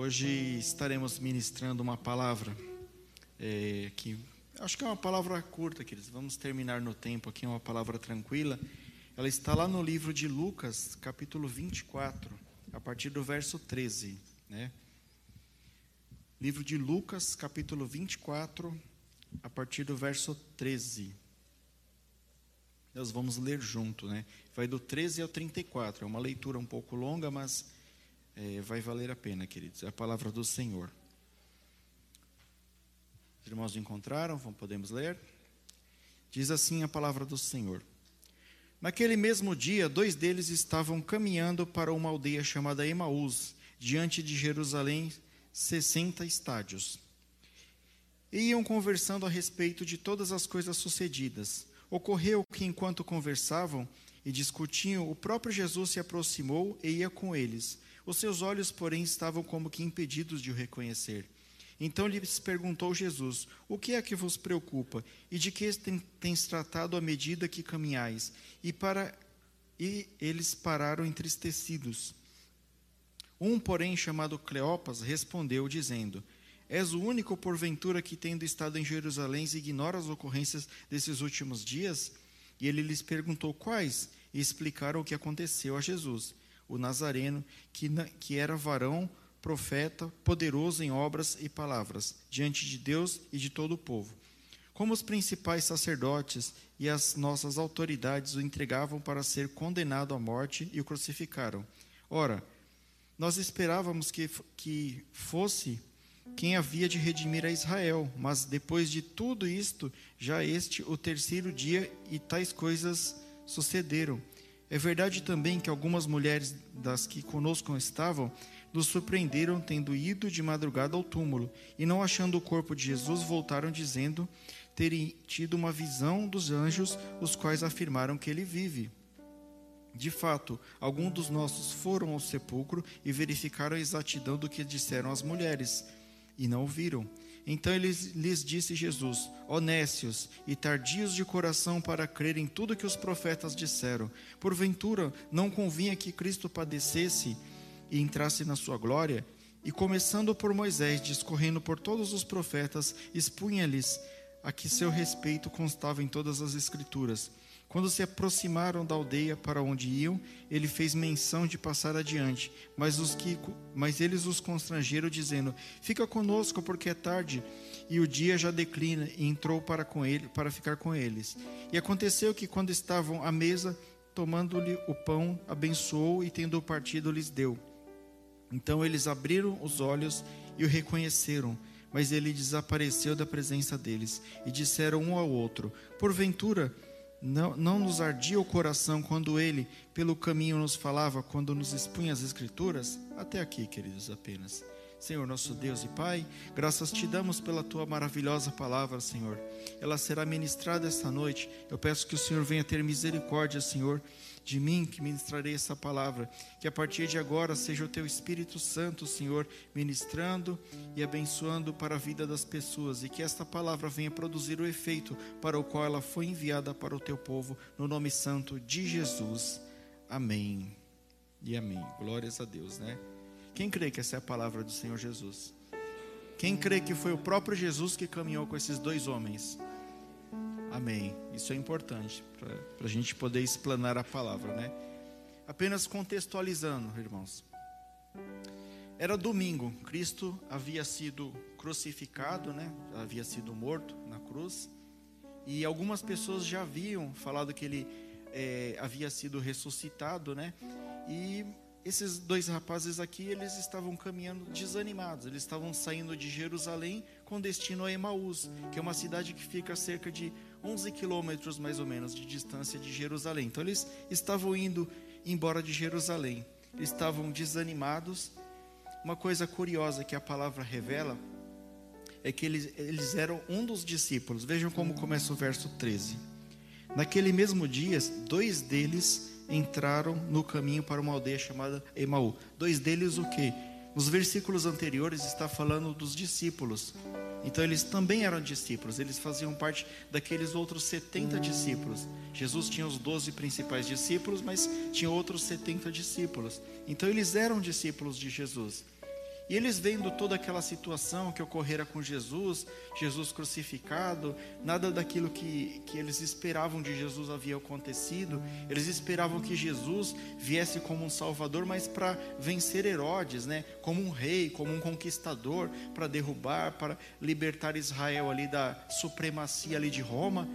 Hoje estaremos ministrando uma palavra é, que acho que é uma palavra curta, queridos. Vamos terminar no tempo aqui, é uma palavra tranquila. Ela está lá no livro de Lucas, capítulo 24, a partir do verso 13, né? Livro de Lucas, capítulo 24, a partir do verso 13. Nós vamos ler junto, né? Vai do 13 ao 34. É uma leitura um pouco longa, mas é, vai valer a pena, queridos. É a palavra do Senhor. Os irmãos encontraram? Podemos ler? Diz assim a palavra do Senhor. Naquele mesmo dia, dois deles estavam caminhando para uma aldeia chamada Emaús, diante de Jerusalém, sessenta estádios. E iam conversando a respeito de todas as coisas sucedidas. Ocorreu que, enquanto conversavam e discutiam, o próprio Jesus se aproximou e ia com eles. Os seus olhos, porém, estavam como que impedidos de o reconhecer. Então lhes perguntou Jesus: O que é que vos preocupa? E de que tens tratado à medida que caminhais? E, para... e eles pararam entristecidos. Um, porém, chamado Cleopas, respondeu, dizendo: És o único, porventura, que, tendo estado em Jerusalém, ignora as ocorrências desses últimos dias? E ele lhes perguntou quais, e explicaram o que aconteceu a Jesus o Nazareno, que, que era varão, profeta, poderoso em obras e palavras, diante de Deus e de todo o povo. Como os principais sacerdotes e as nossas autoridades o entregavam para ser condenado à morte e o crucificaram. Ora, nós esperávamos que, que fosse quem havia de redimir a Israel, mas depois de tudo isto, já este o terceiro dia e tais coisas sucederam. É verdade também que algumas mulheres das que conosco estavam nos surpreenderam tendo ido de madrugada ao túmulo e não achando o corpo de Jesus voltaram dizendo terem tido uma visão dos anjos, os quais afirmaram que ele vive. De fato, alguns dos nossos foram ao sepulcro e verificaram a exatidão do que disseram as mulheres e não o viram. Então eles, lhes disse Jesus: Honécios e tardios de coração para crer em tudo que os profetas disseram. Porventura, não convinha que Cristo padecesse e entrasse na sua glória? E começando por Moisés, discorrendo por todos os profetas, expunha-lhes a que seu respeito constava em todas as Escrituras. Quando se aproximaram da aldeia para onde iam, ele fez menção de passar adiante, mas, os que, mas eles os constrangeram, dizendo: Fica conosco, porque é tarde, e o dia já declina, e entrou para, com ele, para ficar com eles. E aconteceu que, quando estavam à mesa, tomando-lhe o pão, abençoou e, tendo partido, lhes deu. Então eles abriram os olhos e o reconheceram, mas ele desapareceu da presença deles, e disseram um ao outro: Porventura, não, não nos ardia o coração quando ele, pelo caminho, nos falava, quando nos expunha as Escrituras? Até aqui, queridos, apenas. Senhor, nosso Deus e Pai, graças te damos pela tua maravilhosa palavra, Senhor. Ela será ministrada esta noite. Eu peço que o Senhor venha ter misericórdia, Senhor de mim que ministrarei essa palavra. Que a partir de agora seja o teu Espírito Santo, Senhor, ministrando e abençoando para a vida das pessoas e que esta palavra venha produzir o efeito para o qual ela foi enviada para o teu povo, no nome santo de Jesus. Amém. E amém. Glórias a Deus, né? Quem crê que essa é a palavra do Senhor Jesus? Quem crê que foi o próprio Jesus que caminhou com esses dois homens? Amém. Isso é importante para a gente poder explanar a palavra, né? Apenas contextualizando, irmãos. Era domingo, Cristo havia sido crucificado, né? Havia sido morto na cruz. E algumas pessoas já haviam falado que ele é, havia sido ressuscitado, né? E esses dois rapazes aqui, eles estavam caminhando desanimados. Eles estavam saindo de Jerusalém com destino a Emaús, que é uma cidade que fica cerca de 11 quilômetros mais ou menos de distância de Jerusalém. Então eles estavam indo embora de Jerusalém. Estavam desanimados. Uma coisa curiosa que a palavra revela é que eles, eles eram um dos discípulos. Vejam como começa o verso 13. Naquele mesmo dia, dois deles entraram no caminho para uma aldeia chamada Emaú. Dois deles o quê? Nos versículos anteriores está falando dos discípulos. Então eles também eram discípulos, eles faziam parte daqueles outros 70 discípulos. Jesus tinha os 12 principais discípulos, mas tinha outros 70 discípulos. Então eles eram discípulos de Jesus. E eles vendo toda aquela situação que ocorrera com Jesus, Jesus crucificado, nada daquilo que, que eles esperavam de Jesus havia acontecido. Eles esperavam que Jesus viesse como um salvador, mas para vencer Herodes, né? como um rei, como um conquistador, para derrubar, para libertar Israel ali da supremacia ali de Roma.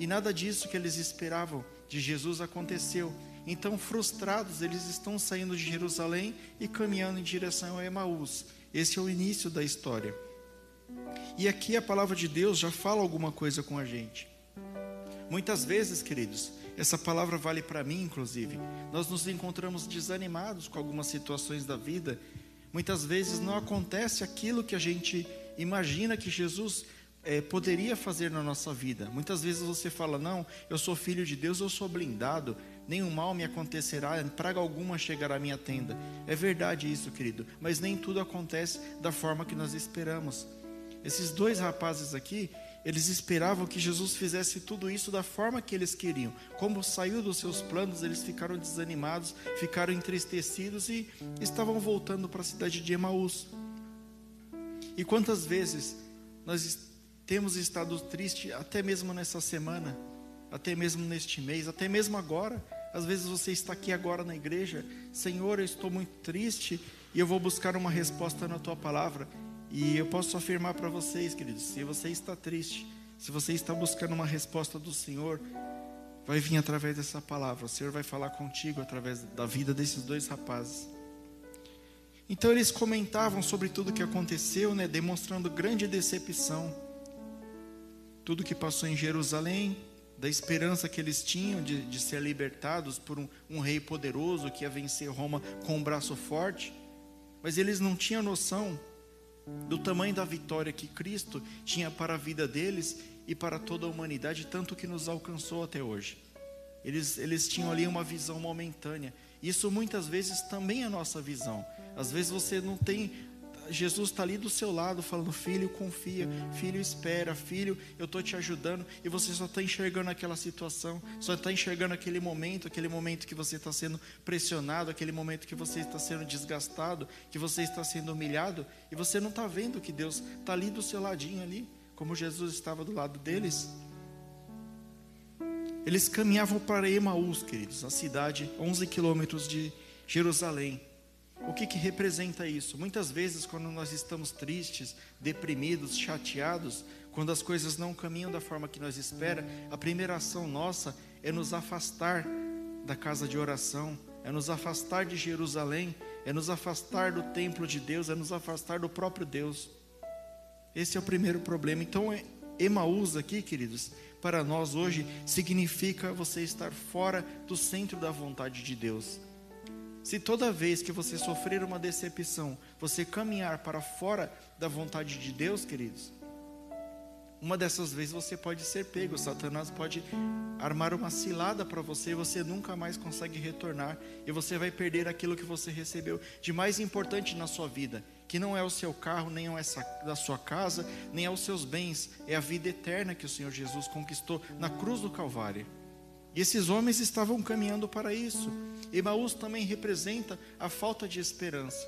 E nada disso que eles esperavam de Jesus aconteceu. Então, frustrados, eles estão saindo de Jerusalém e caminhando em direção a Emaús. Esse é o início da história. E aqui a palavra de Deus já fala alguma coisa com a gente. Muitas vezes, queridos, essa palavra vale para mim, inclusive. Nós nos encontramos desanimados com algumas situações da vida. Muitas vezes não acontece aquilo que a gente imagina que Jesus é, poderia fazer na nossa vida. Muitas vezes você fala: Não, eu sou filho de Deus, eu sou blindado, nenhum mal me acontecerá, praga alguma chegará à minha tenda. É verdade isso, querido, mas nem tudo acontece da forma que nós esperamos. Esses dois rapazes aqui, eles esperavam que Jesus fizesse tudo isso da forma que eles queriam. Como saiu dos seus planos, eles ficaram desanimados, ficaram entristecidos e estavam voltando para a cidade de Emaús. E quantas vezes nós temos estado tristes até mesmo nessa semana, até mesmo neste mês, até mesmo agora. Às vezes você está aqui agora na igreja, Senhor, eu estou muito triste e eu vou buscar uma resposta na tua palavra. E eu posso afirmar para vocês, queridos, se você está triste, se você está buscando uma resposta do Senhor, vai vir através dessa palavra. O Senhor vai falar contigo através da vida desses dois rapazes. Então eles comentavam sobre tudo o que aconteceu, né, demonstrando grande decepção tudo que passou em Jerusalém, da esperança que eles tinham de, de ser libertados por um, um, rei poderoso que ia vencer Roma com um braço forte, mas eles não tinham noção do tamanho da vitória que Cristo tinha para a vida deles e para toda a humanidade, tanto que nos alcançou até hoje. Eles, eles tinham ali uma visão momentânea. Isso muitas vezes também é a nossa visão. Às vezes você não tem Jesus está ali do seu lado, falando: Filho, confia, filho, espera, filho, eu estou te ajudando, e você só está enxergando aquela situação, só está enxergando aquele momento, aquele momento que você está sendo pressionado, aquele momento que você está sendo desgastado, que você está sendo humilhado, e você não está vendo que Deus está ali do seu ladinho, ali, como Jesus estava do lado deles. Eles caminhavam para Emaús, queridos, a cidade, 11 quilômetros de Jerusalém. O que, que representa isso? Muitas vezes, quando nós estamos tristes, deprimidos, chateados, quando as coisas não caminham da forma que nós espera, a primeira ação nossa é nos afastar da casa de oração, é nos afastar de Jerusalém, é nos afastar do templo de Deus, é nos afastar do próprio Deus. Esse é o primeiro problema. Então, é, Emaús aqui, queridos, para nós hoje significa você estar fora do centro da vontade de Deus. Se toda vez que você sofrer uma decepção, você caminhar para fora da vontade de Deus, queridos, uma dessas vezes você pode ser pego. Satanás pode armar uma cilada para você e você nunca mais consegue retornar. E você vai perder aquilo que você recebeu de mais importante na sua vida, que não é o seu carro, nem é da sua casa, nem é os seus bens, é a vida eterna que o Senhor Jesus conquistou na cruz do Calvário. E esses homens estavam caminhando para isso. Emaús também representa a falta de esperança.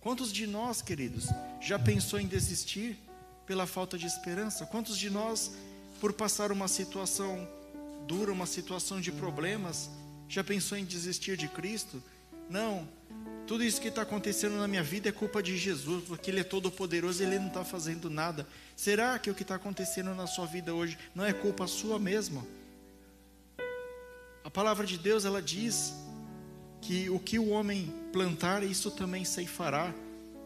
Quantos de nós, queridos, já pensou em desistir pela falta de esperança? Quantos de nós, por passar uma situação dura, uma situação de problemas, já pensou em desistir de Cristo? Não, tudo isso que está acontecendo na minha vida é culpa de Jesus, porque Ele é todo poderoso e Ele não está fazendo nada. Será que o que está acontecendo na sua vida hoje não é culpa sua mesmo? A palavra de Deus ela diz que o que o homem plantar, isso também ceifará.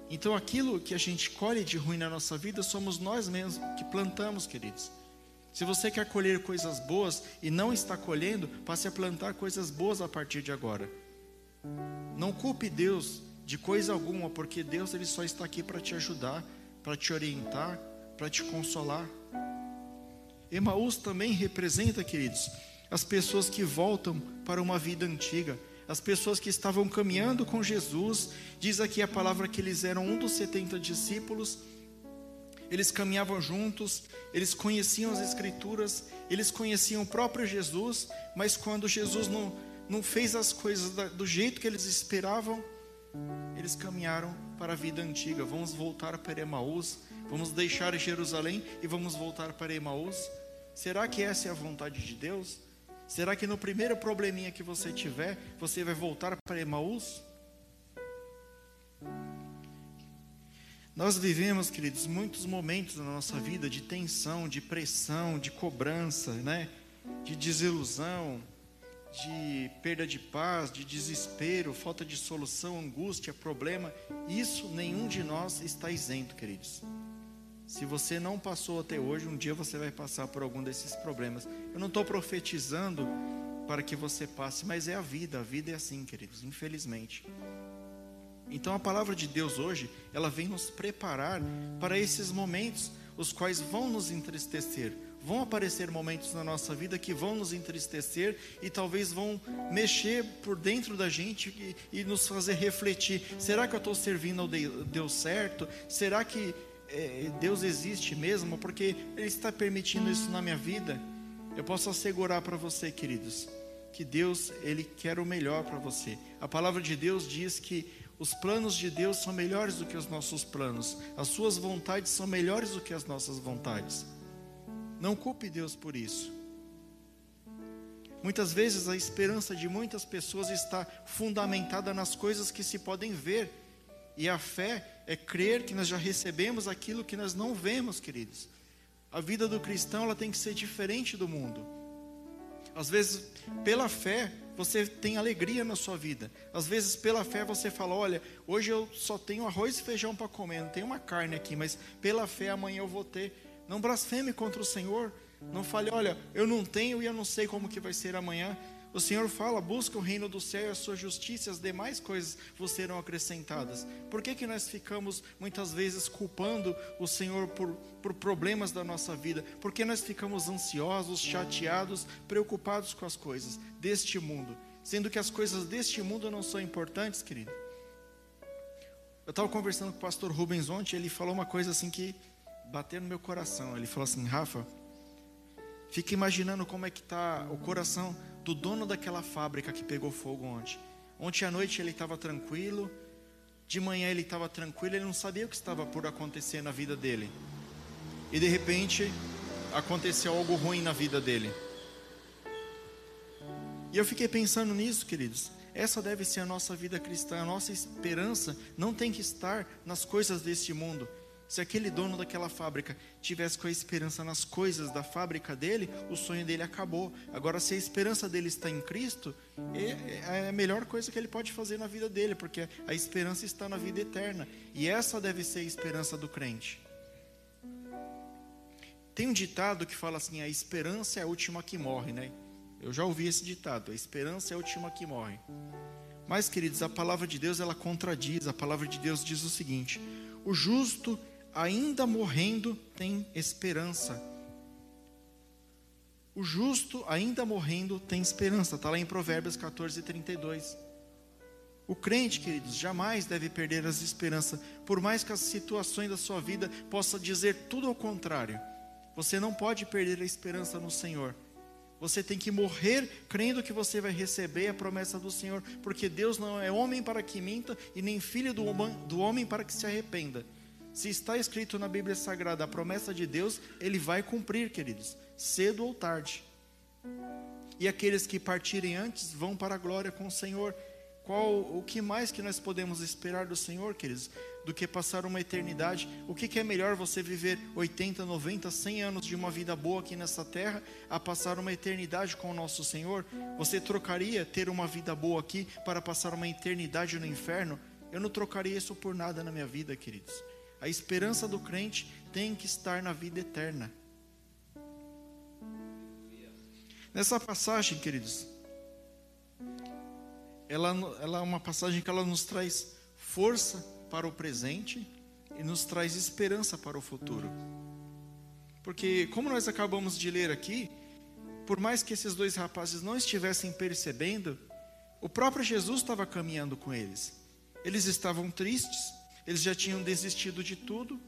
Então aquilo que a gente colhe de ruim na nossa vida somos nós mesmos que plantamos, queridos. Se você quer colher coisas boas e não está colhendo, passe a plantar coisas boas a partir de agora. Não culpe Deus de coisa alguma, porque Deus ele só está aqui para te ajudar, para te orientar, para te consolar. Emaús também representa, queridos, as pessoas que voltam para uma vida antiga, as pessoas que estavam caminhando com Jesus. Diz aqui a palavra que eles eram um dos 70 discípulos. Eles caminhavam juntos, eles conheciam as Escrituras, eles conheciam o próprio Jesus, mas quando Jesus não, não fez as coisas do jeito que eles esperavam, Eles caminharam para a vida antiga. Vamos voltar para Emaús, vamos deixar Jerusalém e vamos voltar para Emaús. Será que essa é a vontade de Deus? Será que no primeiro probleminha que você tiver, você vai voltar para Emaús? Nós vivemos, queridos, muitos momentos na nossa vida de tensão, de pressão, de cobrança, né? De desilusão, de perda de paz, de desespero, falta de solução, angústia, problema. Isso nenhum de nós está isento, queridos. Se você não passou até hoje, um dia você vai passar por algum desses problemas. Eu não estou profetizando para que você passe, mas é a vida. A vida é assim, queridos, infelizmente. Então a palavra de Deus hoje, ela vem nos preparar para esses momentos, os quais vão nos entristecer. Vão aparecer momentos na nossa vida que vão nos entristecer e talvez vão mexer por dentro da gente e, e nos fazer refletir: será que eu estou servindo ao Deus certo? Será que é, Deus existe mesmo, porque Ele está permitindo isso na minha vida. Eu posso assegurar para você, queridos, que Deus Ele quer o melhor para você. A palavra de Deus diz que os planos de Deus são melhores do que os nossos planos, as suas vontades são melhores do que as nossas vontades. Não culpe Deus por isso. Muitas vezes a esperança de muitas pessoas está fundamentada nas coisas que se podem ver, e a fé é crer que nós já recebemos aquilo que nós não vemos, queridos. A vida do cristão ela tem que ser diferente do mundo. Às vezes, pela fé, você tem alegria na sua vida. Às vezes, pela fé, você fala: Olha, hoje eu só tenho arroz e feijão para comer, não tem uma carne aqui, mas pela fé amanhã eu vou ter. Não blasfeme contra o Senhor. Não fale: Olha, eu não tenho e eu não sei como que vai ser amanhã. O Senhor fala: busca o reino do céu e a sua justiça, as demais coisas vos serão acrescentadas. Por que, que nós ficamos muitas vezes culpando o Senhor por, por problemas da nossa vida? Porque nós ficamos ansiosos, chateados, preocupados com as coisas deste mundo, sendo que as coisas deste mundo não são importantes, querido. Eu estava conversando com o pastor Rubens ontem, ele falou uma coisa assim que bateu no meu coração. Ele falou assim: Rafa, fica imaginando como é que está o coração do dono daquela fábrica que pegou fogo ontem. Ontem à noite ele estava tranquilo, de manhã ele estava tranquilo, ele não sabia o que estava por acontecer na vida dele. E de repente aconteceu algo ruim na vida dele. E eu fiquei pensando nisso, queridos. Essa deve ser a nossa vida cristã. A nossa esperança não tem que estar nas coisas deste mundo, se aquele dono daquela fábrica tivesse com a esperança nas coisas da fábrica dele, o sonho dele acabou. Agora, se a esperança dele está em Cristo, é, é a melhor coisa que ele pode fazer na vida dele, porque a esperança está na vida eterna. E essa deve ser a esperança do crente. Tem um ditado que fala assim: a esperança é a última que morre, né? Eu já ouvi esse ditado: a esperança é a última que morre. Mas, queridos, a palavra de Deus ela contradiz. A palavra de Deus diz o seguinte: o justo ainda morrendo, tem esperança. O justo, ainda morrendo, tem esperança. Está lá em Provérbios 14, 32. O crente, queridos, jamais deve perder as esperanças, por mais que as situações da sua vida possam dizer tudo ao contrário. Você não pode perder a esperança no Senhor. Você tem que morrer crendo que você vai receber a promessa do Senhor, porque Deus não é homem para que minta e nem filho do homem para que se arrependa. Se está escrito na Bíblia Sagrada a promessa de Deus, ele vai cumprir, queridos, cedo ou tarde. E aqueles que partirem antes vão para a glória com o Senhor. Qual o que mais que nós podemos esperar do Senhor, queridos, do que passar uma eternidade? O que, que é melhor você viver 80, 90, 100 anos de uma vida boa aqui nessa terra, a passar uma eternidade com o nosso Senhor? Você trocaria ter uma vida boa aqui para passar uma eternidade no inferno? Eu não trocaria isso por nada na minha vida, queridos. A esperança do crente tem que estar na vida eterna. Nessa passagem, queridos, ela, ela é uma passagem que ela nos traz força para o presente e nos traz esperança para o futuro. Porque, como nós acabamos de ler aqui, por mais que esses dois rapazes não estivessem percebendo, o próprio Jesus estava caminhando com eles. Eles estavam tristes, eles já tinham desistido de tudo,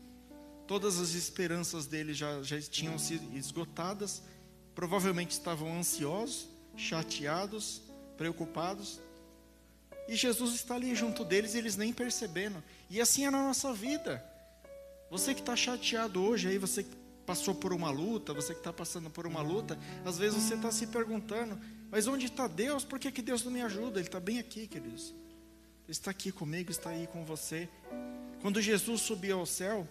todas as esperanças deles já, já tinham sido esgotadas, provavelmente estavam ansiosos, chateados, preocupados. E Jesus está ali junto deles e eles nem percebendo. E assim é na nossa vida. Você que está chateado hoje, aí você que passou por uma luta, você que está passando por uma luta, às vezes você está se perguntando, mas onde está Deus? Por que, que Deus não me ajuda? Ele está bem aqui, queridos. Está aqui comigo, está aí com você. Quando Jesus subiu ao céu,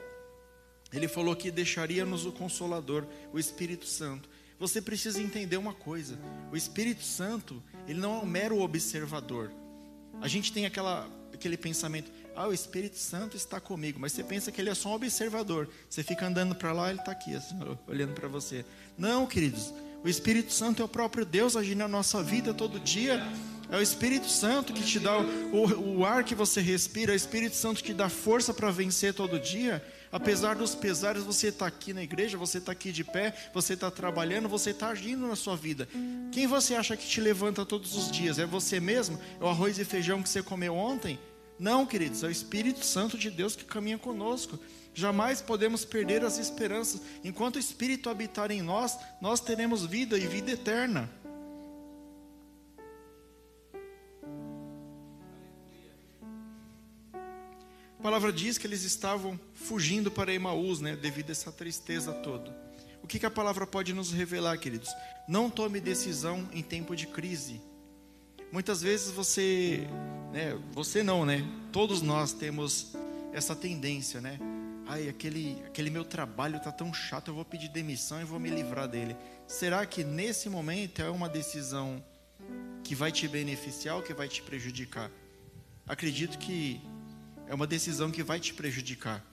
ele falou que deixaria-nos o Consolador, o Espírito Santo. Você precisa entender uma coisa: o Espírito Santo, ele não é um mero observador. A gente tem aquela, aquele pensamento, ah, o Espírito Santo está comigo, mas você pensa que ele é só um observador. Você fica andando para lá, ele está aqui, assim, olhando para você. Não, queridos, o Espírito Santo é o próprio Deus agindo na nossa vida todo dia. É o Espírito Santo que te dá o, o ar que você respira, é o Espírito Santo que dá força para vencer todo dia. Apesar dos pesares, você está aqui na igreja, você está aqui de pé, você está trabalhando, você está agindo na sua vida. Quem você acha que te levanta todos os dias? É você mesmo? É o arroz e feijão que você comeu ontem? Não, queridos, é o Espírito Santo de Deus que caminha conosco. Jamais podemos perder as esperanças. Enquanto o Espírito habitar em nós, nós teremos vida e vida eterna. A palavra diz que eles estavam fugindo para Emaús, né, devido a essa tristeza toda. O que, que a palavra pode nos revelar, queridos? Não tome decisão em tempo de crise. Muitas vezes você, né, você não, né? Todos nós temos essa tendência, né? Ai, aquele, aquele meu trabalho está tão chato, eu vou pedir demissão e vou me livrar dele. Será que nesse momento é uma decisão que vai te beneficiar ou que vai te prejudicar? Acredito que é uma decisão que vai te prejudicar.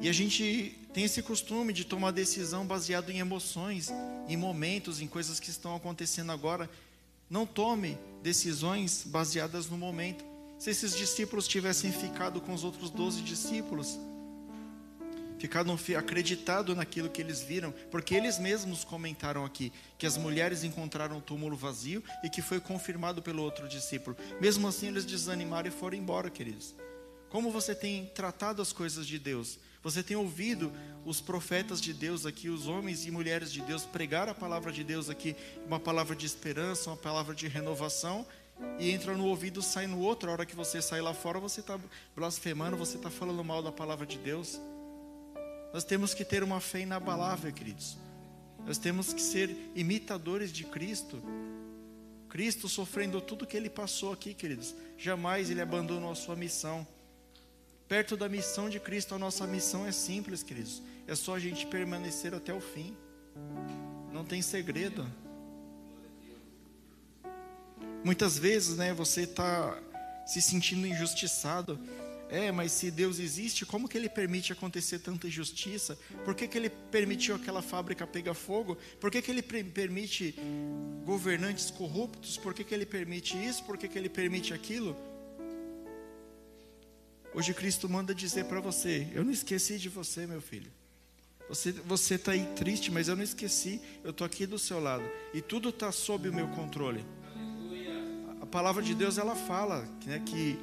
E a gente tem esse costume de tomar decisão baseado em emoções, em momentos, em coisas que estão acontecendo agora. Não tome decisões baseadas no momento. Se esses discípulos tivessem ficado com os outros doze discípulos, ficado acreditado naquilo que eles viram, porque eles mesmos comentaram aqui que as mulheres encontraram o túmulo vazio e que foi confirmado pelo outro discípulo. Mesmo assim, eles desanimaram e foram embora, queridos. Como você tem tratado as coisas de Deus? Você tem ouvido os profetas de Deus aqui, os homens e mulheres de Deus pregar a palavra de Deus aqui, uma palavra de esperança, uma palavra de renovação, e entra no ouvido, sai no outro. A hora que você sai lá fora, você está blasfemando, você está falando mal da palavra de Deus. Nós temos que ter uma fé inabalável, queridos. Nós temos que ser imitadores de Cristo. Cristo sofrendo tudo que ele passou aqui, queridos. Jamais ele abandonou a sua missão. Perto da missão de Cristo, a nossa missão é simples, queridos. É só a gente permanecer até o fim. Não tem segredo. Muitas vezes, né, você está se sentindo injustiçado. É, mas se Deus existe, como que Ele permite acontecer tanta injustiça? Por que, que Ele permitiu aquela fábrica pegar fogo? Por que, que Ele permite governantes corruptos? Por que, que Ele permite isso? Por que, que Ele permite aquilo? Hoje Cristo manda dizer para você: Eu não esqueci de você, meu filho. Você está aí triste, mas eu não esqueci. Eu estou aqui do seu lado e tudo está sob o meu controle. A palavra de Deus ela fala né, que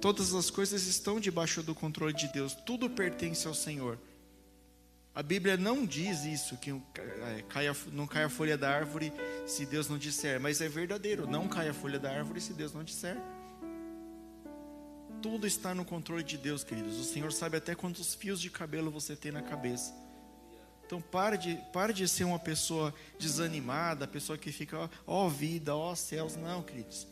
todas as coisas estão debaixo do controle de Deus. Tudo pertence ao Senhor. A Bíblia não diz isso que é, não cai a folha da árvore se Deus não disser, mas é verdadeiro. Não cai a folha da árvore se Deus não disser. Tudo está no controle de Deus, queridos. O Senhor sabe até quantos fios de cabelo você tem na cabeça. Então pare de, pare de ser uma pessoa desanimada, pessoa que fica, ó oh, vida, ó oh, céus. Não, queridos.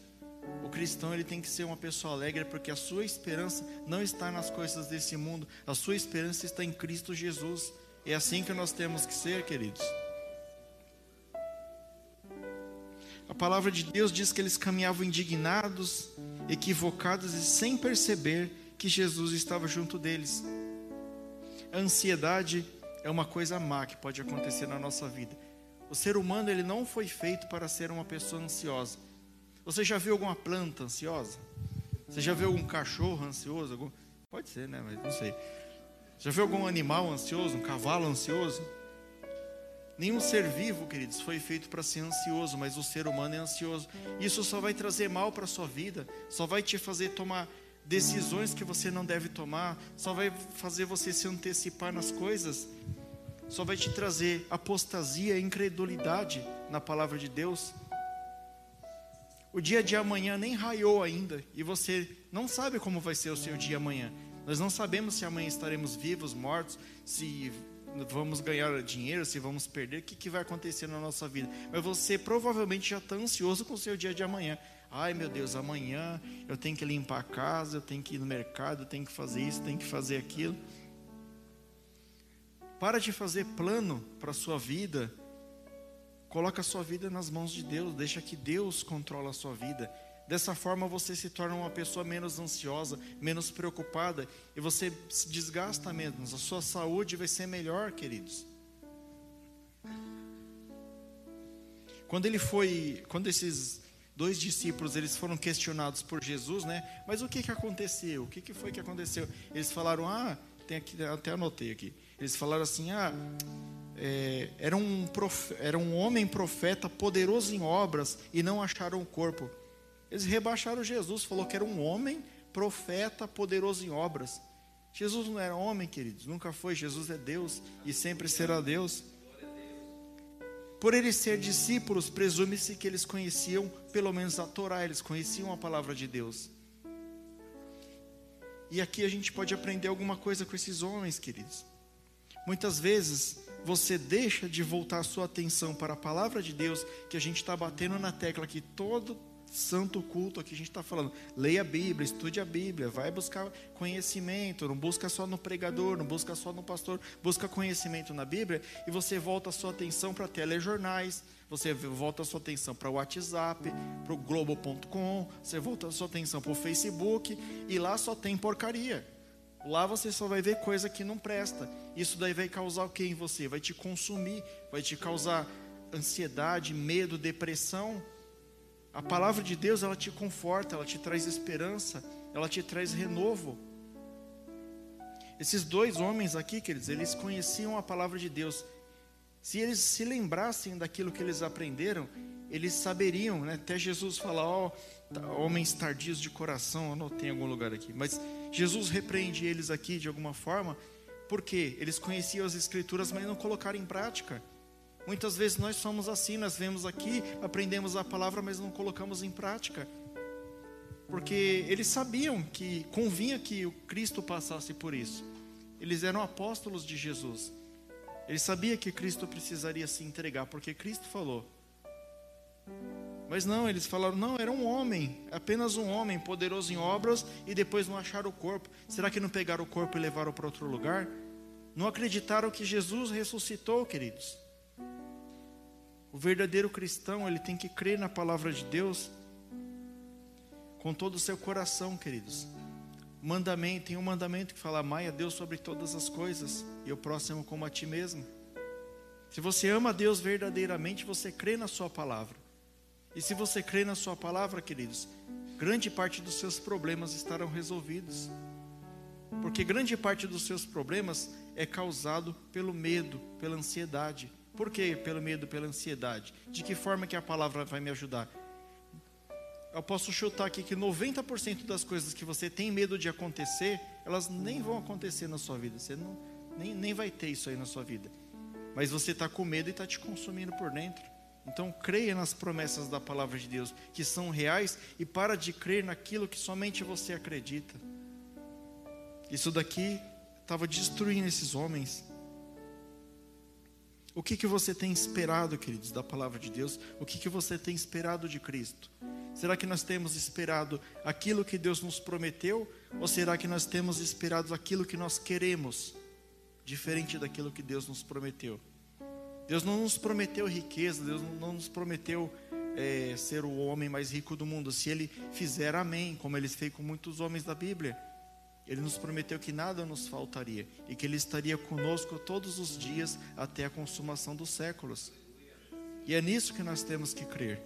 O cristão ele tem que ser uma pessoa alegre, porque a sua esperança não está nas coisas desse mundo, a sua esperança está em Cristo Jesus. É assim que nós temos que ser, queridos. A palavra de Deus diz que eles caminhavam indignados, equivocados e sem perceber que Jesus estava junto deles. A ansiedade é uma coisa má que pode acontecer na nossa vida. O ser humano ele não foi feito para ser uma pessoa ansiosa. Você já viu alguma planta ansiosa? Você já viu algum cachorro ansioso? Pode ser, né? Mas não sei. Já viu algum animal ansioso? Um cavalo ansioso? Nenhum ser vivo, queridos, foi feito para ser ansioso, mas o ser humano é ansioso. Isso só vai trazer mal para a sua vida, só vai te fazer tomar decisões que você não deve tomar, só vai fazer você se antecipar nas coisas, só vai te trazer apostasia incredulidade na palavra de Deus. O dia de amanhã nem raiou ainda e você não sabe como vai ser o seu dia amanhã. Nós não sabemos se amanhã estaremos vivos, mortos, se vamos ganhar dinheiro, se vamos perder, o que, que vai acontecer na nossa vida. Mas você provavelmente já está ansioso com o seu dia de amanhã. Ai meu Deus, amanhã eu tenho que limpar a casa, eu tenho que ir no mercado, eu tenho que fazer isso, tenho que fazer aquilo. Para de fazer plano para a sua vida. Coloca a sua vida nas mãos de Deus, deixa que Deus controla a sua vida. Dessa forma você se torna uma pessoa menos ansiosa, menos preocupada e você se desgasta menos. A sua saúde vai ser melhor, queridos. Quando ele foi, quando esses dois discípulos eles foram questionados por Jesus, né? Mas o que que aconteceu? O que que foi que aconteceu? Eles falaram: "Ah, tem aqui, até anotei aqui. Eles falaram assim: "Ah, é, era, um era um homem profeta poderoso em obras e não acharam o corpo. Eles rebaixaram Jesus, falou que era um homem, profeta, poderoso em obras. Jesus não era homem, queridos, nunca foi. Jesus é Deus e sempre será Deus. Por eles ser discípulos, presume-se que eles conheciam pelo menos a Torá, eles conheciam a palavra de Deus. E aqui a gente pode aprender alguma coisa com esses homens, queridos. Muitas vezes você deixa de voltar a sua atenção para a palavra de Deus, que a gente está batendo na tecla que todo santo culto aqui a gente está falando. Leia a Bíblia, estude a Bíblia, vai buscar conhecimento, não busca só no pregador, não busca só no pastor, busca conhecimento na Bíblia e você volta a sua atenção para telejornais, você volta a sua atenção para o WhatsApp, para o Globo.com, você volta a sua atenção para o Facebook e lá só tem porcaria. Lá você só vai ver coisa que não presta. Isso daí vai causar o que em você? Vai te consumir, vai te causar ansiedade, medo, depressão. A palavra de Deus, ela te conforta, ela te traz esperança, ela te traz renovo. Esses dois homens aqui, queridos, eles conheciam a palavra de Deus. Se eles se lembrassem daquilo que eles aprenderam, eles saberiam, né? Até Jesus fala, ó, oh, homens tardios de coração, eu anotei em algum lugar aqui. Mas Jesus repreende eles aqui de alguma forma, porque eles conheciam as escrituras, mas não colocaram em prática. Muitas vezes nós somos assim, nós vemos aqui, aprendemos a palavra, mas não colocamos em prática. Porque eles sabiam que convinha que o Cristo passasse por isso. Eles eram apóstolos de Jesus. Eles sabiam que Cristo precisaria se entregar, porque Cristo falou. Mas não, eles falaram: não, era um homem, apenas um homem, poderoso em obras, e depois não acharam o corpo. Será que não pegaram o corpo e levaram para outro lugar? Não acreditaram que Jesus ressuscitou, queridos. O verdadeiro cristão, ele tem que crer na palavra de Deus com todo o seu coração, queridos. Mandamento, tem um mandamento que fala: amai a Deus sobre todas as coisas e o próximo como a ti mesmo. Se você ama a Deus verdadeiramente, você crê na sua palavra. E se você crê na sua palavra, queridos, grande parte dos seus problemas estarão resolvidos. Porque grande parte dos seus problemas é causado pelo medo, pela ansiedade. Por quê? Pelo medo, pela ansiedade. De que forma que a palavra vai me ajudar? Eu posso chutar aqui que 90% das coisas que você tem medo de acontecer, elas nem vão acontecer na sua vida. Você não, nem, nem vai ter isso aí na sua vida. Mas você está com medo e está te consumindo por dentro. Então creia nas promessas da palavra de Deus, que são reais, e para de crer naquilo que somente você acredita. Isso daqui estava destruindo esses homens. O que, que você tem esperado, queridos, da palavra de Deus? O que, que você tem esperado de Cristo? Será que nós temos esperado aquilo que Deus nos prometeu? Ou será que nós temos esperado aquilo que nós queremos, diferente daquilo que Deus nos prometeu? Deus não nos prometeu riqueza, Deus não nos prometeu é, ser o homem mais rico do mundo. Se Ele fizer, amém, como Ele fez com muitos homens da Bíblia. Ele nos prometeu que nada nos faltaria e que Ele estaria conosco todos os dias até a consumação dos séculos. E é nisso que nós temos que crer.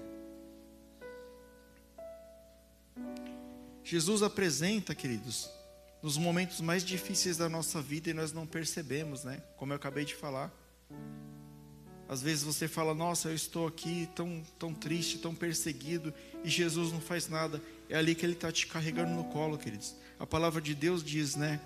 Jesus apresenta, queridos, nos momentos mais difíceis da nossa vida e nós não percebemos, né? Como eu acabei de falar. Às vezes você fala, nossa, eu estou aqui tão, tão triste, tão perseguido, e Jesus não faz nada. É ali que Ele está te carregando no colo, queridos. A palavra de Deus diz, né?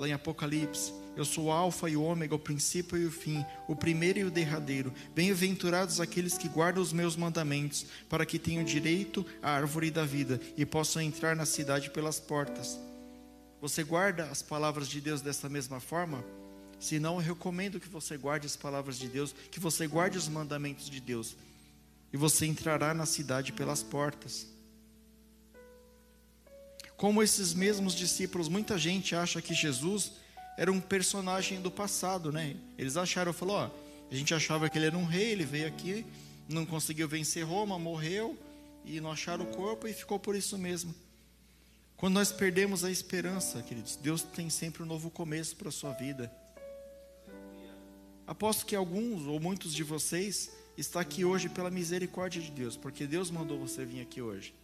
lá em Apocalipse. Eu sou o Alfa e o Ômega, o princípio e o fim, o primeiro e o derradeiro. Bem-aventurados aqueles que guardam os meus mandamentos, para que tenham direito à árvore da vida e possam entrar na cidade pelas portas. Você guarda as palavras de Deus dessa mesma forma? Se não, eu recomendo que você guarde as palavras de Deus, que você guarde os mandamentos de Deus, e você entrará na cidade pelas portas. Como esses mesmos discípulos, muita gente acha que Jesus era um personagem do passado, né? Eles acharam, falou, ó, a gente achava que ele era um rei, ele veio aqui, não conseguiu vencer Roma, morreu e não acharam o corpo e ficou por isso mesmo. Quando nós perdemos a esperança, queridos, Deus tem sempre um novo começo para a sua vida. Aposto que alguns ou muitos de vocês está aqui hoje pela misericórdia de Deus, porque Deus mandou você vir aqui hoje.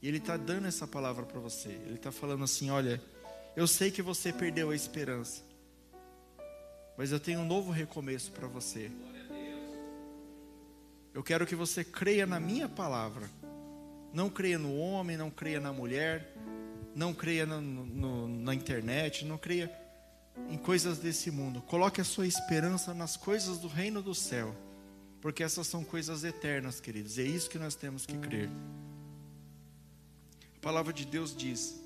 E Ele está dando essa palavra para você. Ele está falando assim: olha, eu sei que você perdeu a esperança, mas eu tenho um novo recomeço para você. Eu quero que você creia na minha palavra. Não creia no homem, não creia na mulher, não creia no, no, na internet, não creia em coisas desse mundo. Coloque a sua esperança nas coisas do reino do céu, porque essas são coisas eternas, queridos. É isso que nós temos que crer. A palavra de Deus diz: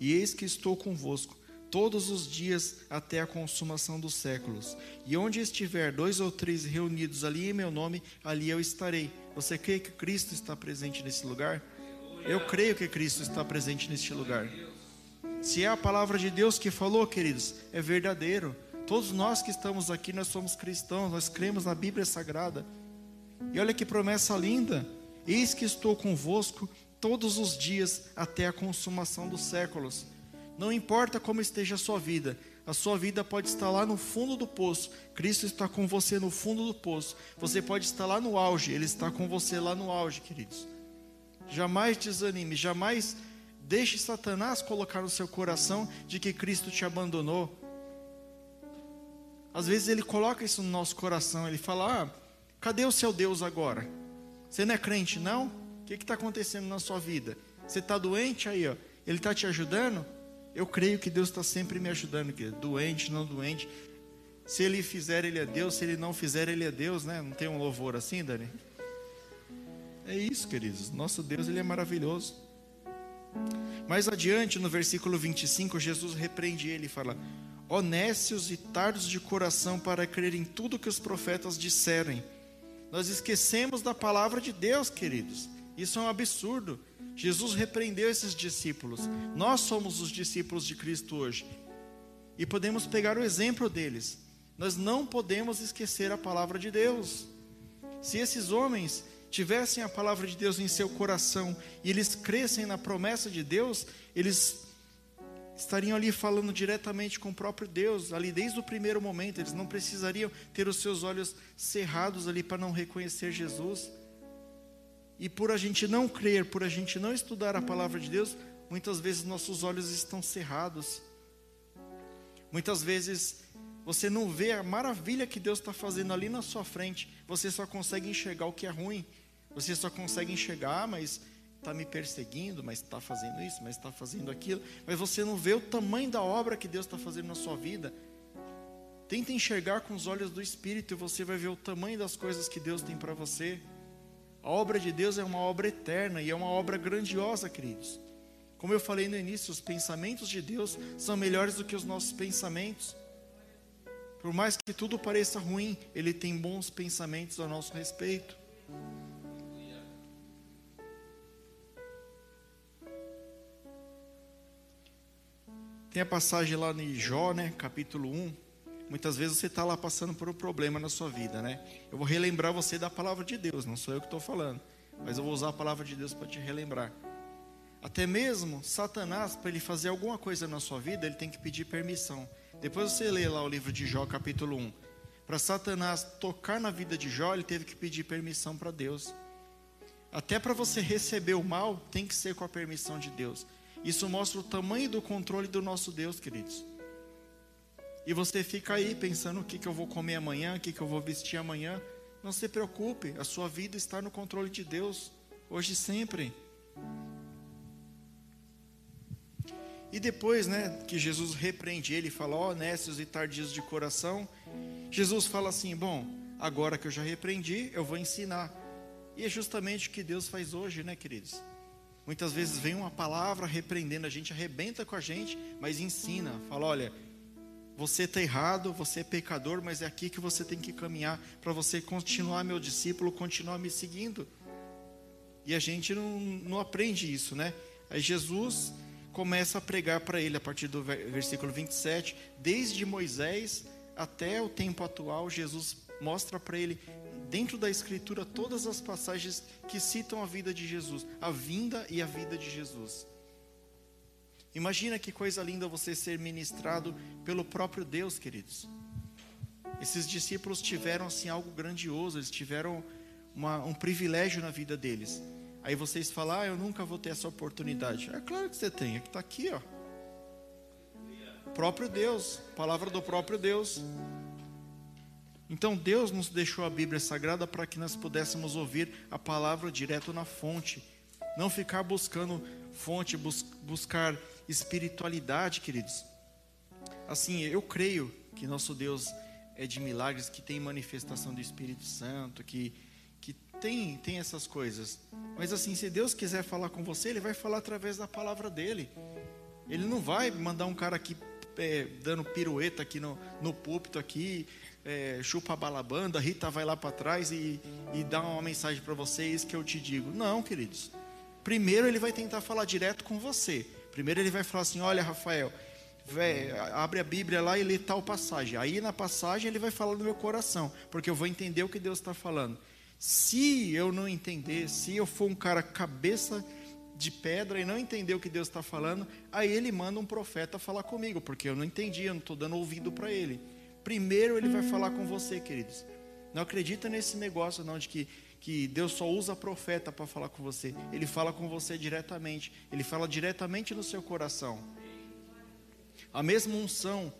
E eis que estou convosco todos os dias até a consumação dos séculos. E onde estiver dois ou três reunidos ali em meu nome, ali eu estarei. Você crê que Cristo está presente nesse lugar? Eu creio que Cristo está presente neste lugar. Se é a palavra de Deus que falou, queridos, é verdadeiro. Todos nós que estamos aqui, nós somos cristãos, nós cremos na Bíblia Sagrada. E olha que promessa linda: Eis que estou convosco todos os dias até a consumação dos séculos. Não importa como esteja a sua vida, a sua vida pode estar lá no fundo do poço, Cristo está com você no fundo do poço. Você pode estar lá no auge, Ele está com você lá no auge, queridos. Jamais desanime, jamais deixe Satanás colocar no seu coração de que Cristo te abandonou. Às vezes ele coloca isso no nosso coração, ele fala: ah, cadê o seu Deus agora? Você não é crente, não? O que está acontecendo na sua vida? Você está doente aí, ó. Ele está te ajudando? Eu creio que Deus está sempre me ajudando, querido. Doente, não doente. Se ele fizer, ele é Deus. Se ele não fizer, ele é Deus, né? Não tem um louvor assim, Dani? É isso, queridos. Nosso Deus, ele é maravilhoso. Mais adiante, no versículo 25, Jesus repreende ele e fala: Honestos e tardos de coração para crer em tudo que os profetas disserem. Nós esquecemos da palavra de Deus, queridos. Isso é um absurdo. Jesus repreendeu esses discípulos. Nós somos os discípulos de Cristo hoje. E podemos pegar o exemplo deles. Nós não podemos esquecer a palavra de Deus. Se esses homens tivessem a palavra de Deus em seu coração e eles crescem na promessa de Deus, eles estariam ali falando diretamente com o próprio Deus, ali desde o primeiro momento, eles não precisariam ter os seus olhos cerrados ali para não reconhecer Jesus. E por a gente não crer, por a gente não estudar a palavra de Deus, muitas vezes nossos olhos estão cerrados. Muitas vezes você não vê a maravilha que Deus está fazendo ali na sua frente, você só consegue enxergar o que é ruim. Você só consegue enxergar, ah, mas está me perseguindo, mas está fazendo isso, mas está fazendo aquilo. Mas você não vê o tamanho da obra que Deus está fazendo na sua vida. Tenta enxergar com os olhos do Espírito e você vai ver o tamanho das coisas que Deus tem para você. A obra de Deus é uma obra eterna e é uma obra grandiosa, queridos. Como eu falei no início, os pensamentos de Deus são melhores do que os nossos pensamentos. Por mais que tudo pareça ruim, Ele tem bons pensamentos a nosso respeito. Tem a passagem lá em Jó, né, capítulo 1. Muitas vezes você está lá passando por um problema na sua vida, né? Eu vou relembrar você da palavra de Deus, não sou eu que estou falando, mas eu vou usar a palavra de Deus para te relembrar. Até mesmo Satanás, para ele fazer alguma coisa na sua vida, ele tem que pedir permissão. Depois você lê lá o livro de Jó, capítulo 1. Para Satanás tocar na vida de Jó, ele teve que pedir permissão para Deus. Até para você receber o mal, tem que ser com a permissão de Deus. Isso mostra o tamanho do controle do nosso Deus, queridos. E você fica aí pensando o que, que eu vou comer amanhã, o que, que eu vou vestir amanhã. Não se preocupe, a sua vida está no controle de Deus, hoje e sempre. E depois, né, que Jesus repreende ele, fala, ó, oh, e tardios de coração, Jesus fala assim: bom, agora que eu já repreendi, eu vou ensinar. E é justamente o que Deus faz hoje, né, queridos? Muitas vezes vem uma palavra repreendendo a gente, arrebenta com a gente, mas ensina, fala: olha, você está errado, você é pecador, mas é aqui que você tem que caminhar para você continuar meu discípulo, continuar me seguindo. E a gente não, não aprende isso, né? Aí Jesus começa a pregar para ele a partir do versículo 27, desde Moisés até o tempo atual, Jesus mostra para ele, dentro da Escritura, todas as passagens que citam a vida de Jesus, a vinda e a vida de Jesus. Imagina que coisa linda você ser ministrado pelo próprio Deus, queridos. Esses discípulos tiveram assim algo grandioso, eles tiveram uma, um privilégio na vida deles. Aí vocês falam, ah, eu nunca vou ter essa oportunidade. É claro que você tem, é que está aqui, ó. Próprio Deus, palavra do próprio Deus. Então Deus nos deixou a Bíblia Sagrada para que nós pudéssemos ouvir a palavra direto na fonte. Não ficar buscando fonte, bus buscar espiritualidade, queridos. Assim, eu creio que nosso Deus é de milagres, que tem manifestação do Espírito Santo, que tem, tem essas coisas. Mas assim, se Deus quiser falar com você, Ele vai falar através da palavra dele. Ele não vai mandar um cara aqui é, dando pirueta aqui no, no púlpito aqui, é, chupa a balabanda, Rita vai lá para trás e, e dá uma mensagem para você, isso que eu te digo. Não, queridos. Primeiro ele vai tentar falar direto com você. Primeiro ele vai falar assim, olha Rafael, abre a Bíblia lá e lê tal passagem. Aí na passagem ele vai falar do meu coração, porque eu vou entender o que Deus está falando. Se eu não entender, se eu for um cara cabeça de pedra e não entender o que Deus está falando, aí ele manda um profeta falar comigo, porque eu não entendi, eu não estou dando ouvido para ele. Primeiro ele vai falar com você, queridos. Não acredita nesse negócio não de que, que Deus só usa profeta para falar com você. Ele fala com você diretamente. Ele fala diretamente no seu coração. A mesma unção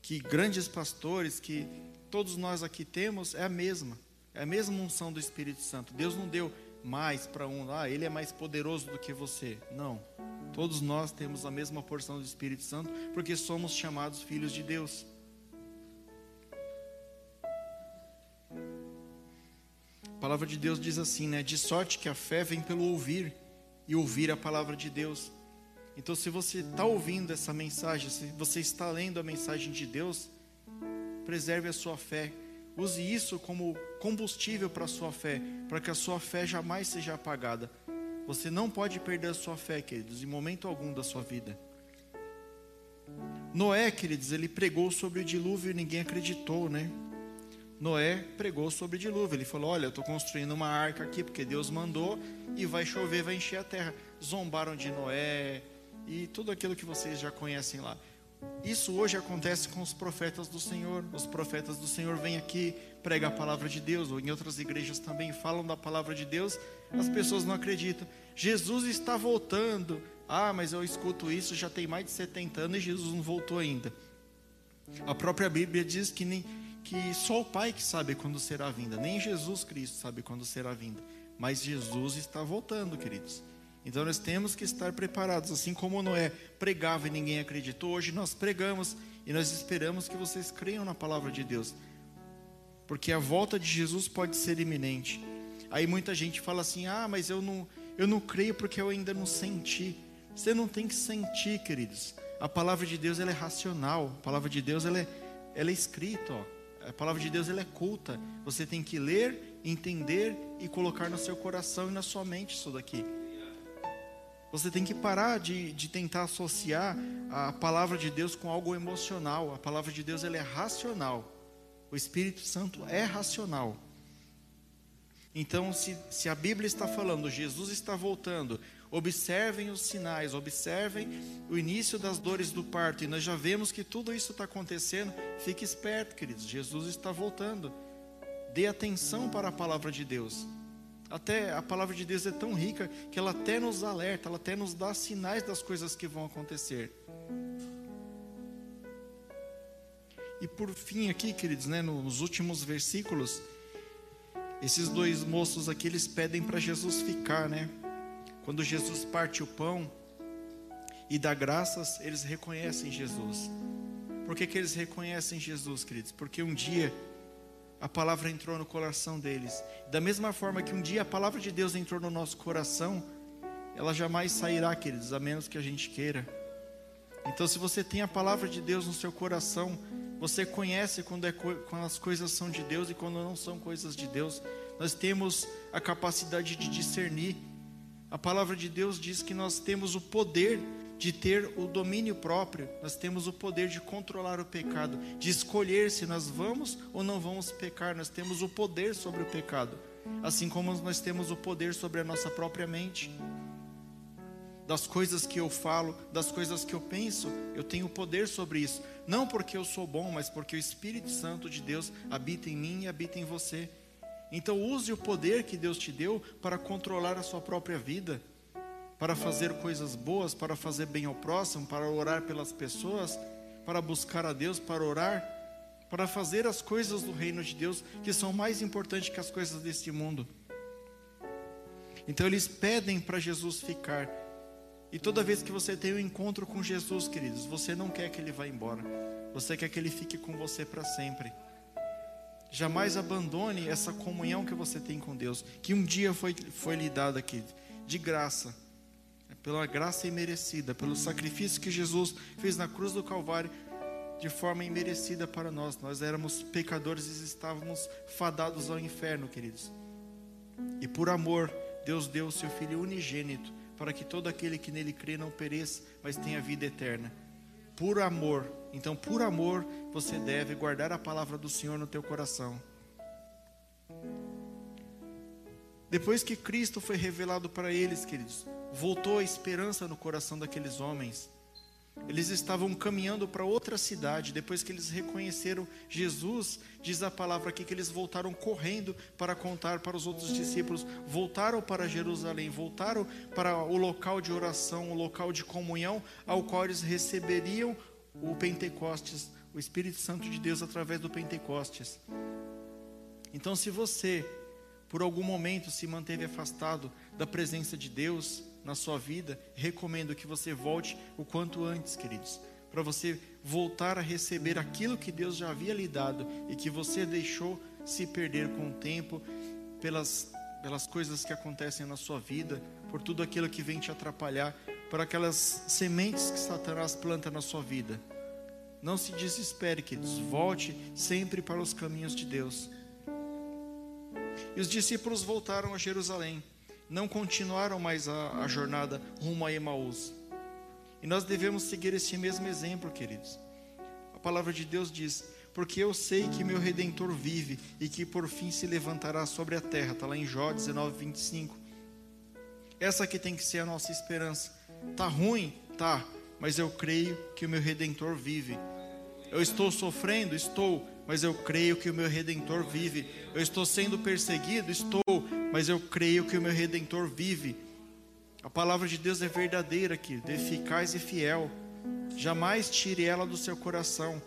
que grandes pastores, que todos nós aqui temos, é a mesma. É a mesma unção do Espírito Santo. Deus não deu mais para um, ah, ele é mais poderoso do que você. Não. Todos nós temos a mesma porção do Espírito Santo, porque somos chamados filhos de Deus. A palavra de Deus diz assim, né? De sorte que a fé vem pelo ouvir e ouvir a palavra de Deus. Então, se você está ouvindo essa mensagem, se você está lendo a mensagem de Deus, preserve a sua fé, Use isso como combustível para a sua fé, para que a sua fé jamais seja apagada. Você não pode perder a sua fé, queridos, em momento algum da sua vida. Noé, queridos, ele pregou sobre o dilúvio e ninguém acreditou, né? Noé pregou sobre o dilúvio. Ele falou: Olha, eu estou construindo uma arca aqui porque Deus mandou e vai chover, vai encher a terra. Zombaram de Noé e tudo aquilo que vocês já conhecem lá. Isso hoje acontece com os profetas do Senhor. Os profetas do Senhor vêm aqui pregar a palavra de Deus, ou em outras igrejas também falam da palavra de Deus, as pessoas não acreditam. Jesus está voltando. Ah, mas eu escuto isso já tem mais de 70 anos e Jesus não voltou ainda. A própria Bíblia diz que, nem, que só o Pai que sabe quando será vinda, nem Jesus Cristo sabe quando será vinda. Mas Jesus está voltando, queridos. Então nós temos que estar preparados, assim como Noé pregava e ninguém acreditou, hoje nós pregamos e nós esperamos que vocês creiam na palavra de Deus. Porque a volta de Jesus pode ser iminente. Aí muita gente fala assim: "Ah, mas eu não eu não creio porque eu ainda não senti". Você não tem que sentir, queridos. A palavra de Deus ela é racional. A palavra de Deus ela é, ela é escrita, ó. A palavra de Deus ela é culta. Você tem que ler, entender e colocar no seu coração e na sua mente isso daqui. Você tem que parar de, de tentar associar a palavra de Deus com algo emocional. A palavra de Deus ela é racional. O Espírito Santo é racional. Então, se, se a Bíblia está falando, Jesus está voltando, observem os sinais, observem o início das dores do parto, e nós já vemos que tudo isso está acontecendo. Fique esperto, queridos, Jesus está voltando. Dê atenção para a palavra de Deus. Até a palavra de Deus é tão rica que ela até nos alerta, ela até nos dá sinais das coisas que vão acontecer. E por fim aqui, queridos, né, nos últimos versículos, esses dois moços aqui eles pedem para Jesus ficar, né? Quando Jesus parte o pão, e dá graças, eles reconhecem Jesus. Por que, que eles reconhecem Jesus, queridos? Porque um dia a palavra entrou no coração deles. Da mesma forma que um dia a palavra de Deus entrou no nosso coração, ela jamais sairá, queridos, a menos que a gente queira. Então, se você tem a palavra de Deus no seu coração, você conhece quando, é, quando as coisas são de Deus e quando não são coisas de Deus. Nós temos a capacidade de discernir. A palavra de Deus diz que nós temos o poder de ter o domínio próprio, nós temos o poder de controlar o pecado, de escolher se nós vamos ou não vamos pecar, nós temos o poder sobre o pecado, assim como nós temos o poder sobre a nossa própria mente. Das coisas que eu falo, das coisas que eu penso, eu tenho poder sobre isso, não porque eu sou bom, mas porque o Espírito Santo de Deus habita em mim e habita em você. Então, use o poder que Deus te deu para controlar a sua própria vida para fazer coisas boas, para fazer bem ao próximo, para orar pelas pessoas, para buscar a Deus, para orar, para fazer as coisas do reino de Deus que são mais importantes que as coisas deste mundo. Então eles pedem para Jesus ficar. E toda vez que você tem um encontro com Jesus, queridos, você não quer que ele vá embora. Você quer que ele fique com você para sempre. Jamais abandone essa comunhão que você tem com Deus, que um dia foi, foi lhe dada aqui, de graça pela graça imerecida, pelo sacrifício que Jesus fez na cruz do Calvário de forma imerecida para nós. Nós éramos pecadores e estávamos fadados ao inferno, queridos. E por amor, Deus deu o seu Filho unigênito para que todo aquele que nele crê não pereça, mas tenha vida eterna. Por amor, então por amor você deve guardar a palavra do Senhor no teu coração. Depois que Cristo foi revelado para eles, queridos, voltou a esperança no coração daqueles homens. Eles estavam caminhando para outra cidade, depois que eles reconheceram Jesus, diz a palavra aqui que eles voltaram correndo para contar para os outros discípulos, voltaram para Jerusalém, voltaram para o local de oração, o local de comunhão, ao qual eles receberiam o Pentecostes, o Espírito Santo de Deus através do Pentecostes. Então, se você por algum momento se manteve afastado da presença de Deus, na sua vida, recomendo que você volte o quanto antes, queridos, para você voltar a receber aquilo que Deus já havia lhe dado e que você deixou se perder com o tempo, pelas, pelas coisas que acontecem na sua vida, por tudo aquilo que vem te atrapalhar, por aquelas sementes que Satanás planta na sua vida. Não se desespere, queridos, volte sempre para os caminhos de Deus. E os discípulos voltaram a Jerusalém não continuaram mais a, a jornada rumo a Emaús. E nós devemos seguir este mesmo exemplo, queridos. A palavra de Deus diz: Porque eu sei que meu redentor vive e que por fim se levantará sobre a terra. Está lá em Jó 19, 25. Essa aqui tem que ser a nossa esperança. Tá ruim? Tá. Mas eu creio que o meu redentor vive. Eu estou sofrendo? Estou. Mas eu creio que o meu redentor vive. Eu estou sendo perseguido? Estou mas eu creio que o meu redentor vive. A palavra de Deus é verdadeira aqui, eficaz e fiel. Jamais tire ela do seu coração.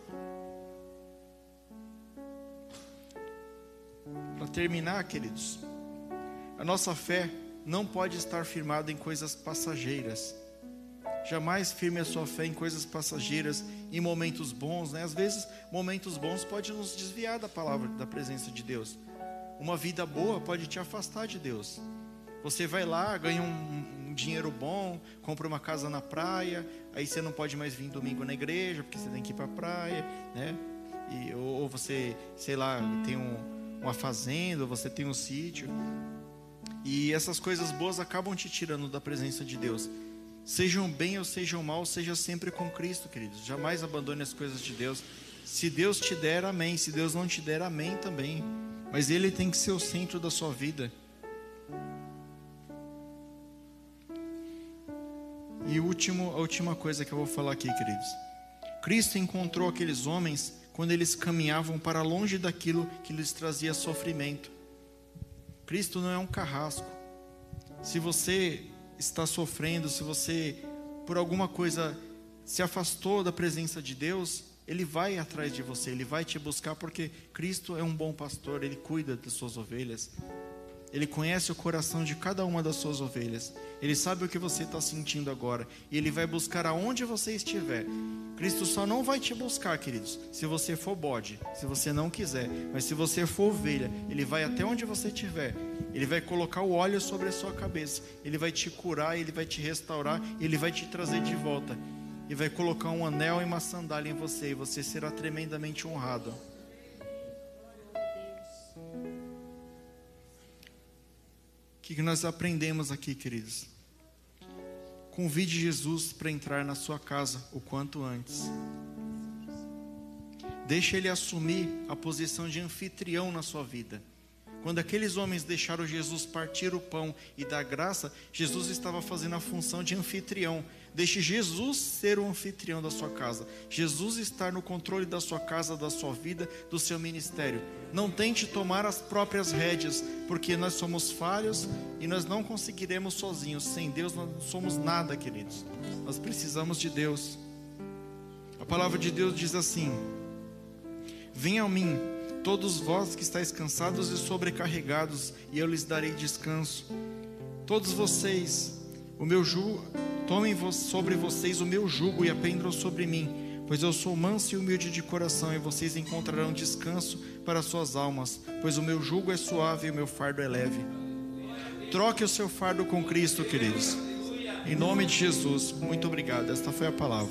Para terminar, queridos, a nossa fé não pode estar firmada em coisas passageiras. Jamais firme a sua fé em coisas passageiras, em momentos bons, né? Às vezes, momentos bons podem nos desviar da palavra, da presença de Deus. Uma vida boa pode te afastar de Deus. Você vai lá, ganha um, um, dinheiro bom, compra uma casa na praia, aí você não pode mais vir domingo na igreja, porque você tem que ir para a praia, né? E, ou, ou, você, sei lá, tem um, uma fazenda, você tem um sítio. E essas coisas boas acabam te tirando da presença de Deus. Sejam bem ou sejam mal, seja sempre com Cristo, queridos. Jamais abandone as coisas de Deus. Se Deus te der, amém. Se Deus não te der, amém também. Mas Ele tem que ser o centro da sua vida. E último, a última coisa que eu vou falar aqui, queridos. Cristo encontrou aqueles homens quando eles caminhavam para longe daquilo que lhes trazia sofrimento. Cristo não é um carrasco. Se você está sofrendo, se você por alguma coisa se afastou da presença de Deus, ele vai atrás de você, ele vai te buscar porque Cristo é um bom pastor, ele cuida das suas ovelhas. Ele conhece o coração de cada uma das suas ovelhas. Ele sabe o que você está sentindo agora. E Ele vai buscar aonde você estiver. Cristo só não vai te buscar, queridos, se você for bode, se você não quiser. Mas se você for ovelha, Ele vai até onde você estiver. Ele vai colocar o óleo sobre a sua cabeça. Ele vai te curar, Ele vai te restaurar. Ele vai te trazer de volta. E vai colocar um anel e uma sandália em você. E você será tremendamente honrado. O que nós aprendemos aqui, queridos? Convide Jesus para entrar na sua casa o quanto antes. Deixe ele assumir a posição de anfitrião na sua vida. Quando aqueles homens deixaram Jesus partir o pão e dar graça, Jesus estava fazendo a função de anfitrião. Deixe Jesus ser o anfitrião da sua casa. Jesus estar no controle da sua casa, da sua vida, do seu ministério. Não tente tomar as próprias rédeas, porque nós somos falhos e nós não conseguiremos sozinhos. Sem Deus nós não somos nada, queridos. Nós precisamos de Deus. A palavra de Deus diz assim: Venha a mim, todos vós que estáis cansados e sobrecarregados, e eu lhes darei descanso. Todos vocês, o meu jugo Tomem sobre vocês o meu jugo e aprendam sobre mim, pois eu sou manso e humilde de coração, e vocês encontrarão descanso para suas almas, pois o meu jugo é suave e o meu fardo é leve. Troque o seu fardo com Cristo, queridos. Em nome de Jesus, muito obrigado. Esta foi a palavra.